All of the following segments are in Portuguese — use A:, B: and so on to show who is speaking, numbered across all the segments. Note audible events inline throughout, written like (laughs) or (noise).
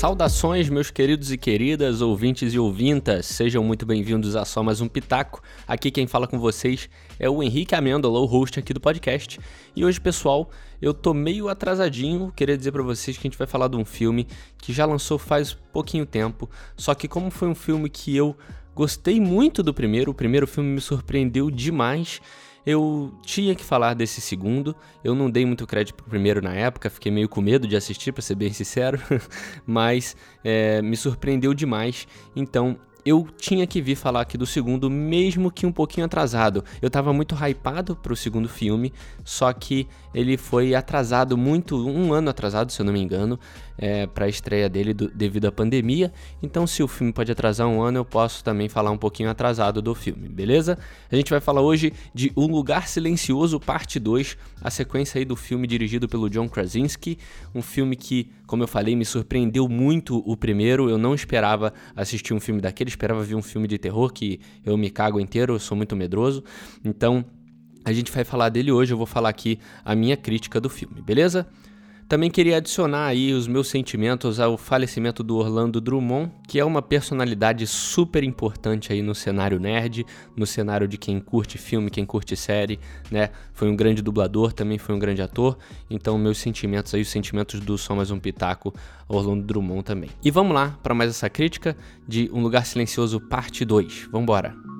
A: Saudações, meus queridos e queridas, ouvintes e ouvintas, sejam muito bem-vindos a só mais um Pitaco. Aqui quem fala com vocês é o Henrique Amêndola, o host aqui do podcast. E hoje, pessoal, eu tô meio atrasadinho, queria dizer para vocês que a gente vai falar de um filme que já lançou faz pouquinho tempo, só que como foi um filme que eu gostei muito do primeiro, o primeiro filme me surpreendeu demais eu tinha que falar desse segundo. Eu não dei muito crédito pro primeiro na época, fiquei meio com medo de assistir, para ser bem sincero, (laughs) mas é, me surpreendeu demais. Então eu tinha que vir falar aqui do segundo, mesmo que um pouquinho atrasado. Eu tava muito hypado pro segundo filme, só que ele foi atrasado muito, um ano atrasado, se eu não me engano, é, para a estreia dele do, devido à pandemia. Então, se o filme pode atrasar um ano, eu posso também falar um pouquinho atrasado do filme, beleza? A gente vai falar hoje de Um Lugar Silencioso, parte 2, a sequência aí do filme dirigido pelo John Krasinski, um filme que, como eu falei, me surpreendeu muito o primeiro. Eu não esperava assistir um filme daquele, esperava ver um filme de terror que eu me cago inteiro, eu sou muito medroso. Então, a gente vai falar dele hoje, eu vou falar aqui a minha crítica do filme, beleza? Também queria adicionar aí os meus sentimentos ao falecimento do Orlando Drummond, que é uma personalidade super importante aí no cenário nerd, no cenário de quem curte filme, quem curte série, né? Foi um grande dublador, também foi um grande ator, então meus sentimentos aí, os sentimentos do Só Mais Um Pitaco, Orlando Drummond também. E vamos lá para mais essa crítica de Um Lugar Silencioso, parte 2. Vambora! Eu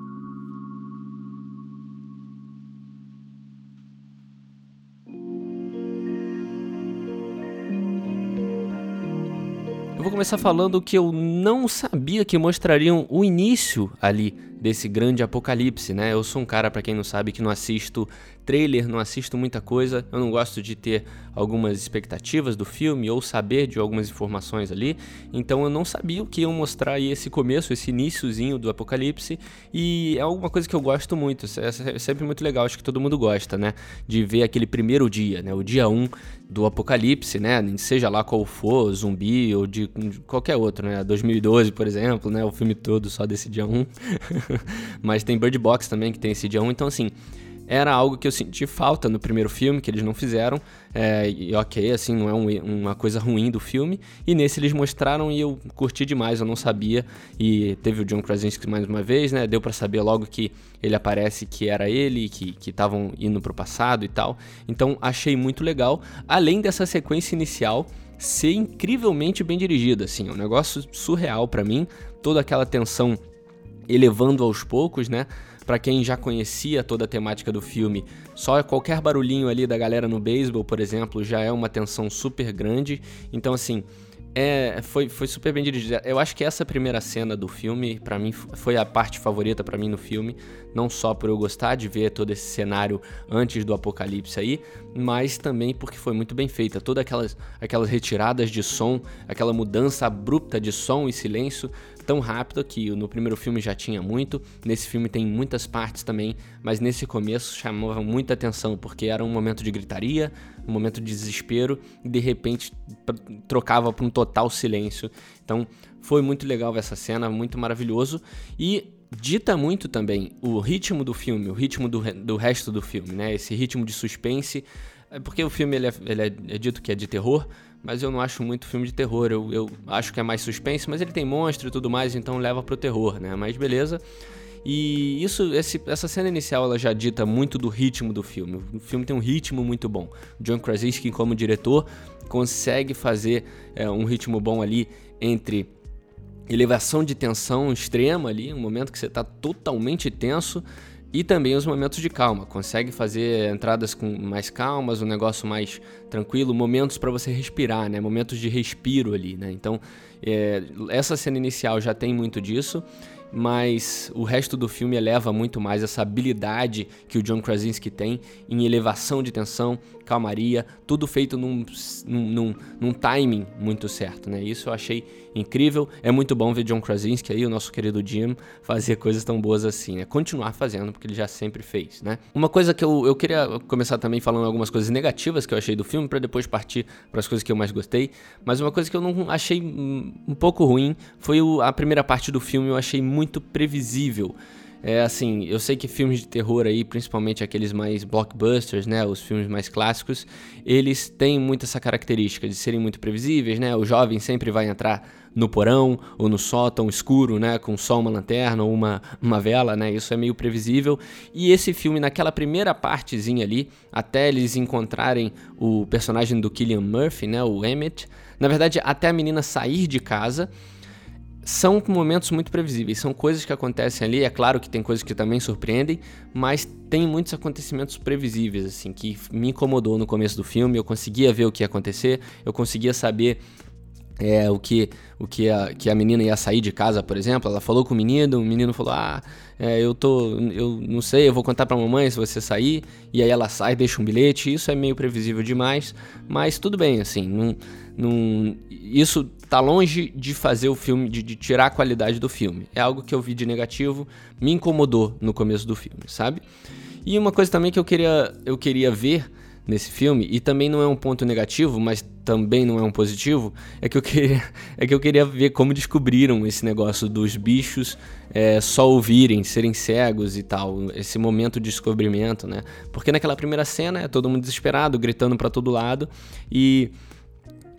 A: começar falando que eu não sabia que mostrariam o início ali desse grande apocalipse, né? Eu sou um cara, para quem não sabe, que não assisto trailer, não assisto muita coisa. Eu não gosto de ter algumas expectativas do filme ou saber de algumas informações ali. Então eu não sabia o que iam mostrar aí esse começo, esse iníciozinho do apocalipse. E é alguma coisa que eu gosto muito. É sempre muito legal, acho que todo mundo gosta, né? De ver aquele primeiro dia, né? O dia 1 do apocalipse, né? Seja lá qual for, zumbi ou de qualquer outro, né? 2012, por exemplo, né? O filme todo só desse dia 1. (laughs) (laughs) Mas tem Bird Box também, que tem esse dia 1. Então, assim, era algo que eu senti falta no primeiro filme, que eles não fizeram. É, e ok, assim, não é um, uma coisa ruim do filme. E nesse eles mostraram e eu curti demais, eu não sabia. E teve o John Krasinski mais uma vez, né? Deu para saber logo que ele aparece que era ele, que estavam indo pro passado e tal. Então achei muito legal. Além dessa sequência inicial ser incrivelmente bem dirigida, assim, é um negócio surreal para mim. Toda aquela tensão elevando aos poucos, né? Para quem já conhecia toda a temática do filme, só qualquer barulhinho ali da galera no beisebol, por exemplo, já é uma tensão super grande. Então, assim, é, foi, foi super bem dirigida. Eu acho que essa primeira cena do filme, para mim, foi a parte favorita para mim no filme. Não só por eu gostar de ver todo esse cenário antes do apocalipse aí, mas também porque foi muito bem feita. Todas aquelas, aquelas retiradas de som, aquela mudança abrupta de som e silêncio, tão rápida que no primeiro filme já tinha muito. Nesse filme tem muitas partes também, mas nesse começo chamava muita atenção, porque era um momento de gritaria, um momento de desespero, e de repente trocava para um total silêncio. Então foi muito legal essa cena, muito maravilhoso. E dita muito também o ritmo do filme, o ritmo do, do resto do filme, né? Esse ritmo de suspense. É porque o filme ele é, ele é, é dito que é de terror, mas eu não acho muito filme de terror. Eu, eu acho que é mais suspense, mas ele tem monstro e tudo mais, então leva pro terror, né? Mas beleza. E isso, esse, essa cena inicial ela já dita muito do ritmo do filme. O filme tem um ritmo muito bom. John Krasinski, como diretor, consegue fazer é, um ritmo bom ali entre elevação de tensão extrema ali, um momento que você está totalmente tenso, e também os momentos de calma. Consegue fazer entradas com mais calmas, um negócio mais tranquilo, momentos para você respirar, né? Momentos de respiro ali, né? Então, é, essa cena inicial já tem muito disso mas o resto do filme eleva muito mais essa habilidade que o John Krasinski tem em elevação de tensão, calmaria, tudo feito num, num, num, timing muito certo, né? Isso eu achei incrível. É muito bom ver John Krasinski aí, o nosso querido Jim, fazer coisas tão boas assim, né? Continuar fazendo, porque ele já sempre fez, né? Uma coisa que eu, eu queria começar também falando algumas coisas negativas que eu achei do filme, para depois partir para as coisas que eu mais gostei, mas uma coisa que eu não achei um pouco ruim foi o, a primeira parte do filme, eu achei muito previsível. É assim, eu sei que filmes de terror aí, principalmente aqueles mais blockbusters, né, os filmes mais clássicos, eles têm muito essa característica de serem muito previsíveis, né? O jovem sempre vai entrar no porão ou no sótão escuro, né, com só uma lanterna ou uma, uma vela, né? Isso é meio previsível. E esse filme naquela primeira partezinha ali, até eles encontrarem o personagem do Killian Murphy, né, o Emmett, na verdade, até a menina sair de casa, são momentos muito previsíveis, são coisas que acontecem ali. É claro que tem coisas que também surpreendem, mas tem muitos acontecimentos previsíveis, assim, que me incomodou no começo do filme. Eu conseguia ver o que ia acontecer, eu conseguia saber é, o que, o que, a, que a menina ia sair de casa, por exemplo. Ela falou com o menino, o menino falou: Ah, é, eu tô. Eu não sei, eu vou contar pra mamãe se você sair. E aí ela sai, deixa um bilhete. Isso é meio previsível demais, mas tudo bem, assim. Não, não, isso tá longe de fazer o filme, de, de tirar a qualidade do filme. É algo que eu vi de negativo, me incomodou no começo do filme, sabe? E uma coisa também que eu queria, eu queria ver nesse filme, e também não é um ponto negativo, mas também não é um positivo, é que eu queria, (laughs) é que eu queria ver como descobriram esse negócio dos bichos é, só ouvirem, serem cegos e tal, esse momento de descobrimento, né? Porque naquela primeira cena é todo mundo desesperado, gritando para todo lado, e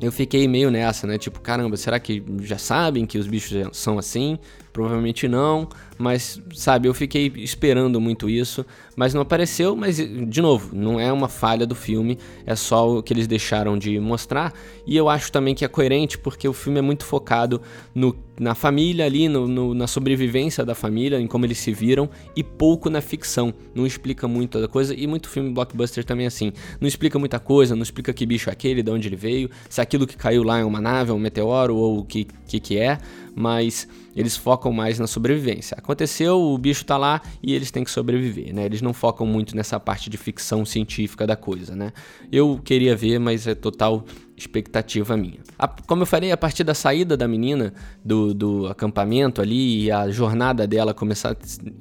A: eu fiquei meio nessa, né? Tipo, caramba, será que já sabem que os bichos são assim? Provavelmente não, mas sabe, eu fiquei esperando muito isso, mas não apareceu. Mas de novo, não é uma falha do filme, é só o que eles deixaram de mostrar. E eu acho também que é coerente porque o filme é muito focado no, na família ali, no, no, na sobrevivência da família, em como eles se viram, e pouco na ficção. Não explica muito da coisa, e muito filme blockbuster também é assim. Não explica muita coisa, não explica que bicho é aquele, de onde ele veio, se aquilo que caiu lá é uma nave, é um meteoro ou o que, que, que é mas eles focam mais na sobrevivência. Aconteceu, o bicho tá lá e eles têm que sobreviver, né? Eles não focam muito nessa parte de ficção científica da coisa, né? Eu queria ver, mas é total expectativa minha. A, como eu falei, a partir da saída da menina do, do acampamento ali e a jornada dela começar,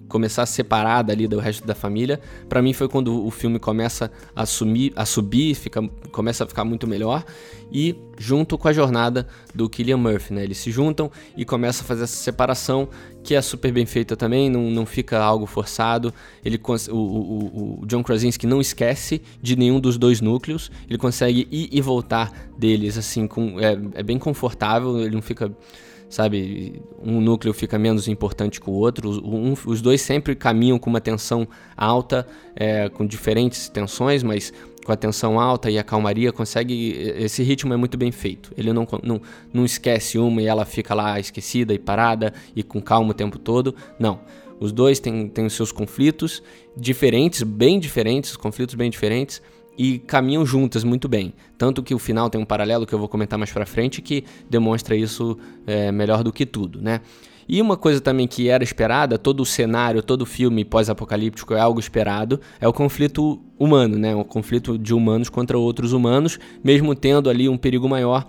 A: começar separada ali do resto da família, para mim foi quando o filme começa a, sumir, a subir, fica, começa a ficar muito melhor e junto com a jornada do Killian Murphy, né? Eles se juntam e começam a fazer essa separação que é super bem feita também, não, não fica algo forçado. Ele, o, o, o John Krasinski não esquece de nenhum dos dois núcleos, ele consegue ir e voltar deles, assim, com, é, é bem confortável, ele não fica sabe? Um núcleo fica menos importante que o outro. Um, os dois sempre caminham com uma tensão alta, é, com diferentes tensões, mas com a tensão alta e a calmaria, consegue. Esse ritmo é muito bem feito. Ele não, não, não esquece uma e ela fica lá esquecida e parada e com calma o tempo todo. Não. Os dois têm, têm os seus conflitos diferentes, bem diferentes, conflitos bem diferentes, e caminham juntas muito bem. Tanto que o final tem um paralelo que eu vou comentar mais pra frente que demonstra isso é, melhor do que tudo, né? E uma coisa também que era esperada, todo o cenário, todo o filme pós-apocalíptico é algo esperado, é o conflito humano, né? O conflito de humanos contra outros humanos, mesmo tendo ali um perigo maior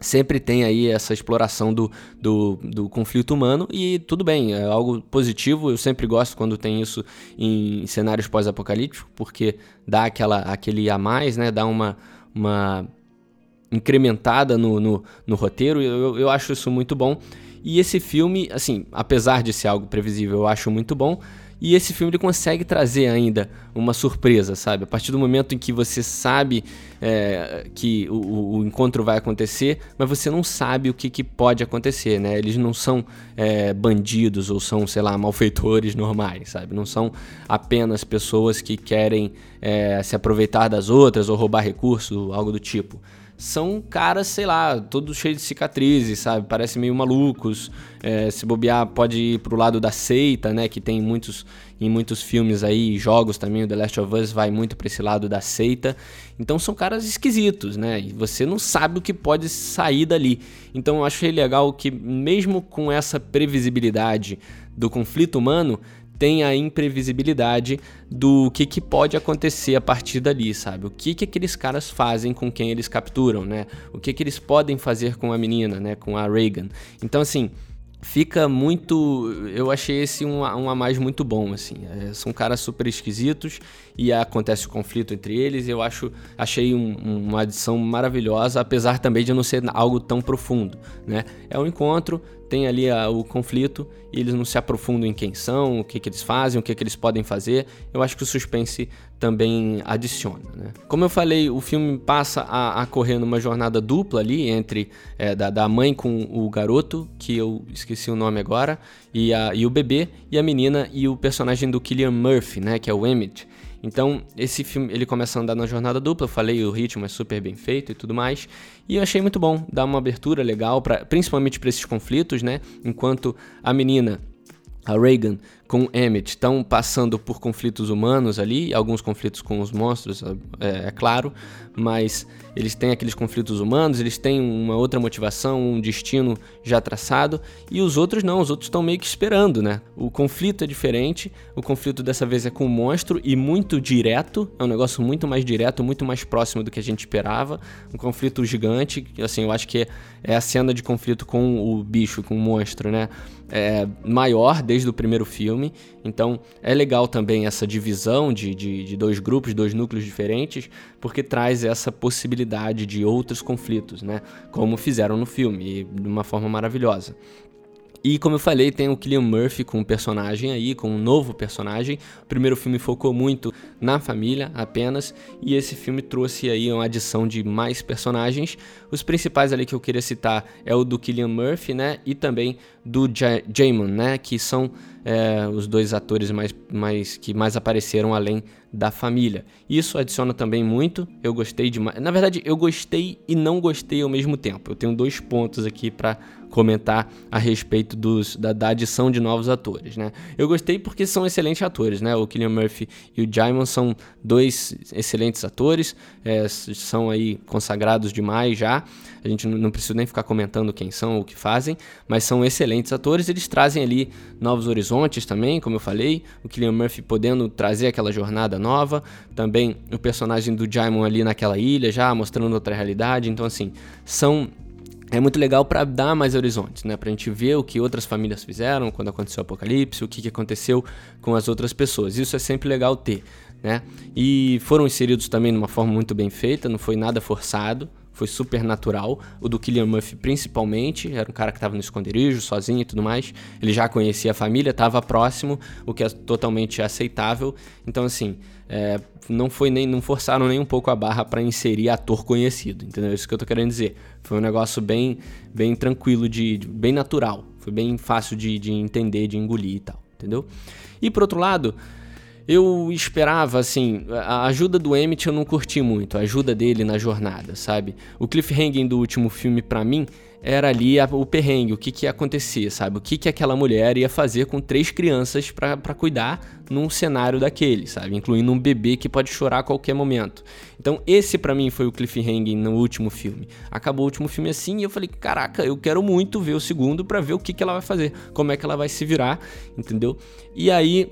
A: sempre tem aí essa exploração do, do, do, conflito humano e tudo bem, é algo positivo. Eu sempre gosto quando tem isso em cenários pós-apocalípticos, porque dá aquela, aquele a mais, né? Dá uma, uma incrementada no, no, no roteiro. Eu, eu acho isso muito bom. E esse filme, assim, apesar de ser algo previsível, eu acho muito bom. E esse filme ele consegue trazer ainda uma surpresa, sabe? A partir do momento em que você sabe é, que o, o, encontro vai acontecer, mas você não sabe o que, que pode acontecer, né? Eles não são é, bandidos ou são, sei lá, malfeitores normais, sabe? Não são apenas pessoas que querem é, se aproveitar das outras ou roubar recursos, algo do tipo são caras, sei lá, todos cheios de cicatrizes, sabe? Parecem meio malucos. É, se bobear, pode ir pro lado da seita, né? Que tem muitos, em muitos filmes aí, jogos também, o The Last of Us vai muito pra esse lado da seita. Então são caras esquisitos, né? E você não sabe o que pode sair dali. Então eu achei legal que, mesmo com essa previsibilidade do conflito humano, tem a imprevisibilidade do que, que pode acontecer a partir dali, sabe? O que, que aqueles caras fazem com quem eles capturam, né? O que, que eles podem fazer com a menina, né? Com a Reagan. Então, assim, fica muito. Eu achei esse um, um a mais muito bom, assim. É, são caras super esquisitos e acontece o conflito entre eles. Eu acho, achei um, uma adição maravilhosa, apesar também de não ser algo tão profundo, né? É um encontro, tem ali a, o conflito e eles não se aprofundam em quem são, o que, que eles fazem, o que, que eles podem fazer. Eu acho que o suspense também adiciona. Né? Como eu falei, o filme passa a, a correr numa jornada dupla ali entre é, da, da, mãe com o garoto, que eu esqueci o nome agora, e, a, e o bebê, e a menina e o personagem do Killian Murphy, né, que é o Emmett. Então, esse filme, ele começa a andar na jornada dupla, eu falei, o ritmo é super bem feito e tudo mais, e eu achei muito bom, dar uma abertura legal, pra, principalmente para esses conflitos, né? Enquanto a menina a Reagan com Emmett estão passando por conflitos humanos ali, alguns conflitos com os monstros, é, é, claro, mas eles têm aqueles conflitos humanos, eles têm uma outra motivação, um destino já traçado, e os outros não, os outros estão meio que esperando, né? O conflito é diferente, o conflito dessa vez é com o monstro e muito direto, é um negócio muito mais direto, muito mais próximo do que a gente esperava, um conflito gigante, assim, eu acho que é a cena de conflito com o bicho, com o monstro, né? É maior desde o primeiro filme. Então é legal também essa divisão de, de, de dois grupos, dois núcleos diferentes, porque traz essa possibilidade de outros conflitos, né? Como fizeram no filme, de uma forma maravilhosa. E como eu falei, tem o Killian Murphy com um personagem aí, com um novo personagem. O primeiro filme focou muito na família apenas, e esse filme trouxe aí uma adição de mais personagens. Os principais ali que eu queria citar é o do Killian Murphy, né, e também do Jamon, né, que são é, os dois atores mais, mais que mais apareceram além da família. Isso adiciona também muito. Eu gostei demais. Na verdade, eu gostei e não gostei ao mesmo tempo. Eu tenho dois pontos aqui para comentar a respeito dos, da, da, adição de novos atores, né? Eu gostei porque são excelentes atores, né? O Killian Murphy e o Jaimon são dois excelentes atores, é, são aí consagrados demais já. A gente não precisa nem ficar comentando quem são ou o que fazem, mas são excelentes atores. Eles trazem ali novos horizontes também, como eu falei. O Killian Murphy podendo trazer aquela jornada nova. Também o personagem do Jaimon ali naquela ilha, já mostrando outra realidade. Então, assim, são é muito legal para dar mais horizontes, né? Pra gente ver o que outras famílias fizeram quando aconteceu o apocalipse, o que, que aconteceu com as outras pessoas. Isso é sempre legal ter, né? E foram inseridos também de uma forma muito bem feita, não foi nada forçado, foi super natural. O do Killian Murphy, principalmente, era um cara que estava no esconderijo, sozinho e tudo mais. Ele já conhecia a família, estava próximo, o que é totalmente aceitável. Então, assim, é, não foi nem não forçaram nem um pouco a barra para inserir ator conhecido, entendeu? Isso que eu tô querendo dizer. Foi um negócio bem, bem tranquilo, de, de bem natural. Foi bem fácil de, de entender, de engolir e tal, entendeu? E por outro lado, eu esperava, assim, a ajuda do Emmett eu não curti muito, a ajuda dele na jornada, sabe? O cliffhanger do último filme, para mim, era ali a, o perrengue, o que que ia acontecer, sabe? O que que aquela mulher ia fazer com três crianças para cuidar num cenário daquele, sabe? Incluindo um bebê que pode chorar a qualquer momento. Então, esse para mim foi o cliffhanger no último filme. Acabou o último filme assim e eu falei, caraca, eu quero muito ver o segundo para ver o que que ela vai fazer, como é que ela vai se virar, entendeu? E aí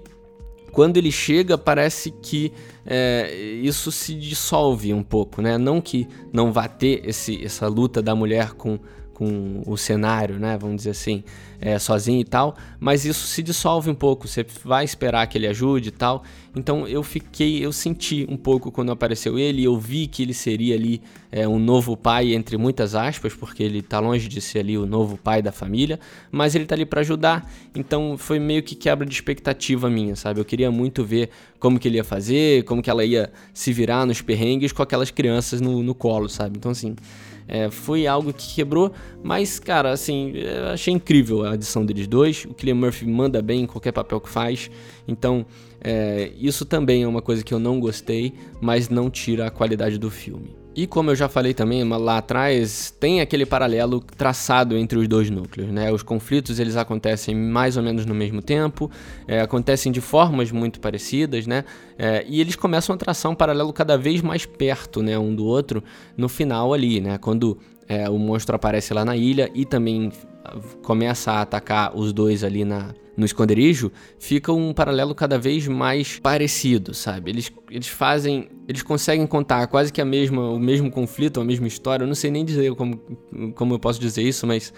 A: quando ele chega, parece que é, isso se dissolve um pouco, né? Não que não vá ter esse, essa luta da mulher com com o cenário, né? Vamos dizer assim, é, sozinho e tal, mas isso se dissolve um pouco. Você vai esperar que ele ajude e tal. Então eu fiquei, eu senti um pouco quando apareceu ele, eu vi que ele seria ali é, um novo pai entre muitas aspas, porque ele tá longe de ser ali o novo pai da família, mas ele tá ali para ajudar. Então foi meio que quebra de expectativa minha, sabe? Eu queria muito ver como que ele ia fazer, como que ela ia se virar nos perrengues com aquelas crianças no, no colo, sabe? Então assim é, foi algo que quebrou, mas, cara, assim, achei incrível a adição deles dois. O Killian Murphy manda bem em qualquer papel que faz, então é, isso também é uma coisa que eu não gostei, mas não tira a qualidade do filme. E como eu já falei também lá atrás, tem aquele paralelo traçado entre os dois núcleos, né? Os conflitos eles acontecem mais ou menos no mesmo tempo, é, acontecem de formas muito parecidas, né? É, e eles começam a traçar um paralelo cada vez mais perto, né, um do outro, no final ali, né? Quando é, o monstro aparece lá na ilha e também começa a atacar os dois ali na, no esconderijo, fica um paralelo cada vez mais parecido, sabe? Eles, eles fazem, eles conseguem contar quase que a mesma, o mesmo conflito, a mesma história. Eu não sei nem dizer como, como eu posso dizer isso, mas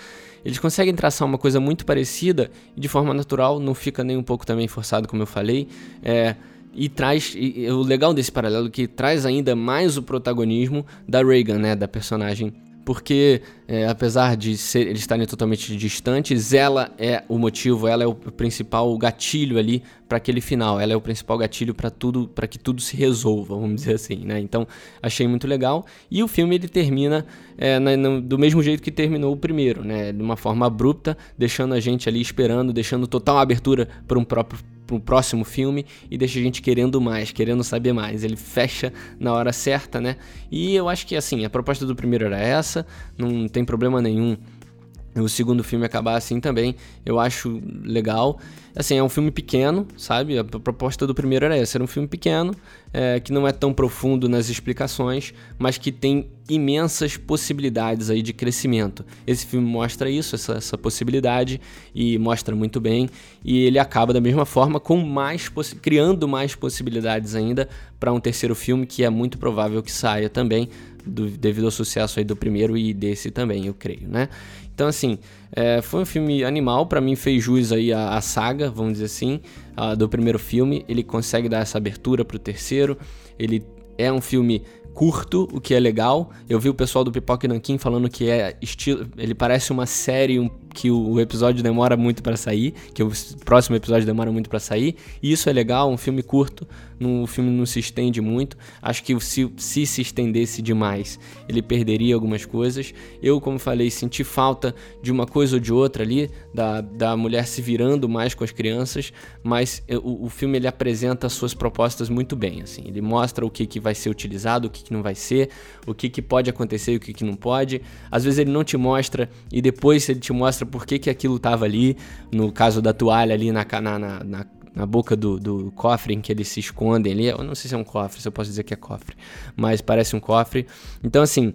A: eles conseguem traçar uma coisa muito parecida e de forma natural, não fica nem um pouco também forçado, como eu falei. É, e traz e, o legal desse paralelo é que traz ainda mais o protagonismo da Reagan, né, da personagem porque é, apesar de ser, eles estarem totalmente distantes, ela é o motivo, ela é o principal gatilho ali para aquele final, ela é o principal gatilho para tudo, para que tudo se resolva, vamos dizer assim, né? Então achei muito legal e o filme ele termina é, na, do mesmo jeito que terminou o primeiro, né? De uma forma abrupta, deixando a gente ali esperando, deixando total abertura para um próprio pro próximo filme e deixa a gente querendo mais, querendo saber mais. Ele fecha na hora certa, né? E eu acho que assim, a proposta do primeiro era essa, não tem problema nenhum o segundo filme acabar assim também, eu acho legal. Assim, é um filme pequeno, sabe? A proposta do primeiro era essa, era um filme pequeno, é, que não é tão profundo nas explicações, mas que tem imensas possibilidades aí de crescimento. Esse filme mostra isso, essa, essa possibilidade, e mostra muito bem, e ele acaba da mesma forma, com mais criando mais possibilidades ainda para um terceiro filme, que é muito provável que saia também, do, devido ao sucesso aí do primeiro e desse também, eu creio, né? Então, assim, é, foi um filme animal, para mim fez jus aí a, a saga, vamos dizer assim, a, do primeiro filme. Ele consegue dar essa abertura pro terceiro. Ele é um filme curto, o que é legal. Eu vi o pessoal do Pipoca e falando que é estilo, ele parece uma série um, que o episódio demora muito para sair, que o próximo episódio demora muito para sair. E isso é legal, um filme curto, no, o filme não se estende muito. Acho que se, se se estendesse demais, ele perderia algumas coisas. Eu, como falei, senti falta de uma coisa ou de outra ali, da, da mulher se virando mais com as crianças, mas o, o filme ele apresenta suas propostas muito bem. Assim. Ele mostra o que, que vai ser utilizado, o que, que não vai ser, o que, que pode acontecer e o que, que não pode. Às vezes ele não te mostra e depois ele te mostra por que, que aquilo estava ali. No caso da toalha ali na, na, na, na boca do, do, cofre em que eles se escondem ali. Eu não sei se é um cofre, se eu posso dizer que é cofre, mas parece um cofre. Então, assim,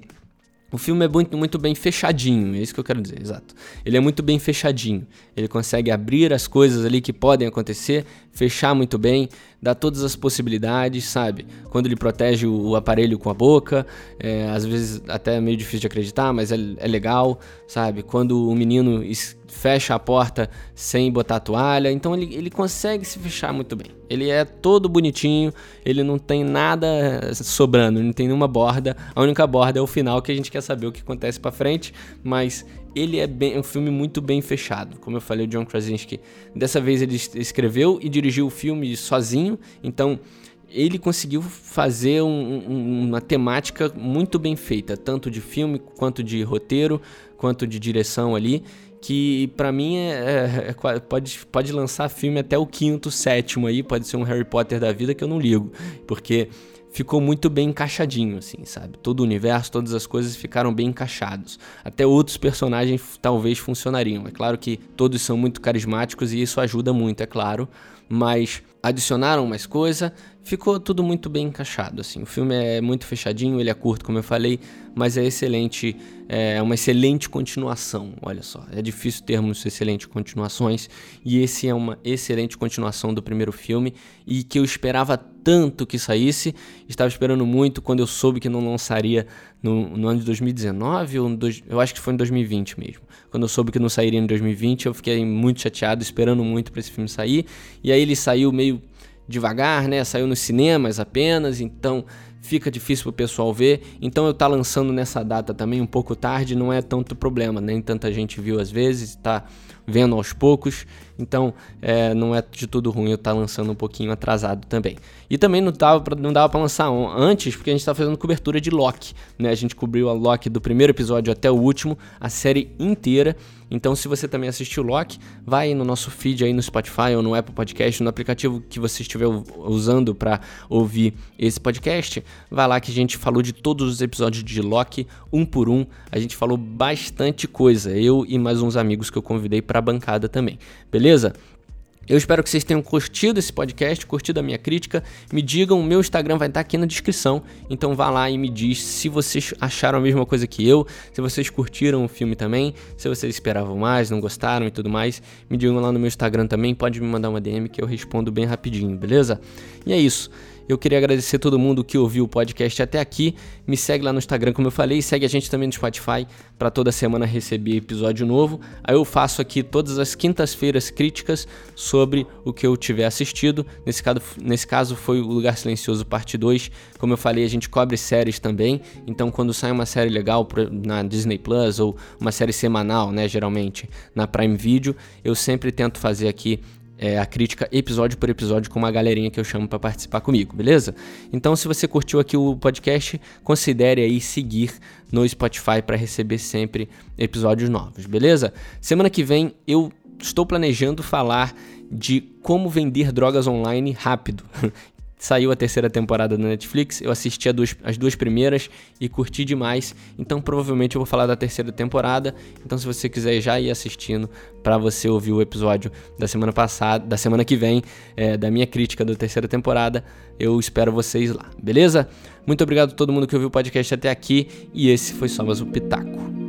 A: o filme é muito, muito bem fechadinho, é isso que eu quero dizer, exato. Ele é muito bem fechadinho. Ele consegue abrir as coisas ali que podem acontecer, fechar muito bem, dar todas as possibilidades, sabe? Quando ele protege o, o aparelho com a boca, é, às vezes até é meio difícil de acreditar, mas é, é legal, sabe? Quando o menino fecha a porta sem botar a toalha. Então ele, ele consegue se fechar muito bem. Ele é todo bonitinho, ele não tem nada sobrando, não tem nenhuma borda. A única borda é o final que a gente quer saber o que acontece para frente, mas ele é bem, um filme muito bem fechado. Como eu falei, o John Krasinski, dessa vez ele escreveu e dirigiu o filme sozinho, então ele conseguiu fazer um, um, uma temática muito bem feita, tanto de filme quanto de roteiro, quanto de direção ali que para mim é, é, é, pode, pode lançar filme até o quinto, sétimo aí, pode ser um Harry Potter da vida que eu não ligo, porque ficou muito bem encaixadinho, assim, sabe? Todo o universo, todas as coisas ficaram bem encaixados. Até outros personagens talvez funcionariam. É claro que todos são muito carismáticos e isso ajuda muito, é claro, mas adicionaram mais coisa, ficou tudo muito bem encaixado, assim. O filme é muito fechadinho, ele é curto, como eu falei, mas é excelente, é uma excelente continuação, olha só. É difícil termos excelentes continuações, e esse é uma excelente continuação do primeiro filme, e que eu esperava tanto que saísse, estava esperando muito quando eu soube que não lançaria no, no ano de 2019, ou dois, eu acho que foi em 2020 mesmo. Quando eu soube que não sairia em 2020, eu fiquei muito chateado, esperando muito para esse filme sair, e aí ele saiu meio devagar, né? Saiu nos cinemas apenas, então fica difícil pro pessoal ver. Então eu tá lançando nessa data também um pouco tarde, não é tanto problema, nem tanta gente viu às vezes, tá vendo aos poucos, então é, não é de tudo ruim eu estar tá lançando um pouquinho atrasado também. E também não dava para lançar antes, porque a gente está fazendo cobertura de Loki, né? A gente cobriu a Loki do primeiro episódio até o último, a série inteira. Então, se você também assistiu Loki, vai no nosso feed aí no Spotify ou no Apple Podcast, no aplicativo que você estiver usando para ouvir esse podcast, vai lá que a gente falou de todos os episódios de Loki, um por um. A gente falou bastante coisa, eu e mais uns amigos que eu convidei para a bancada também. Beleza? Eu espero que vocês tenham curtido esse podcast, curtido a minha crítica. Me digam, o meu Instagram vai estar aqui na descrição. Então vá lá e me diz se vocês acharam a mesma coisa que eu, se vocês curtiram o filme também, se vocês esperavam mais, não gostaram e tudo mais. Me digam lá no meu Instagram também, pode me mandar uma DM que eu respondo bem rapidinho, beleza? E é isso. Eu queria agradecer todo mundo que ouviu o podcast até aqui. Me segue lá no Instagram, como eu falei, segue a gente também no Spotify para toda semana receber episódio novo. Aí eu faço aqui todas as quintas-feiras críticas sobre o que eu tiver assistido. Nesse caso, nesse caso foi o Lugar Silencioso parte 2. Como eu falei, a gente cobre séries também. Então quando sai uma série legal na Disney Plus ou uma série semanal, né, geralmente na Prime Video, eu sempre tento fazer aqui é, a crítica episódio por episódio com uma galerinha que eu chamo para participar comigo, beleza? Então, se você curtiu aqui o podcast, considere aí seguir no Spotify para receber sempre episódios novos, beleza? Semana que vem eu estou planejando falar de como vender drogas online rápido. (laughs) Saiu a terceira temporada da Netflix, eu assisti as duas primeiras e curti demais. Então provavelmente eu vou falar da terceira temporada. Então se você quiser já ir assistindo para você ouvir o episódio da semana passada, da semana que vem, é, da minha crítica da terceira temporada, eu espero vocês lá, beleza? Muito obrigado a todo mundo que ouviu o podcast até aqui e esse foi só mais um pitaco.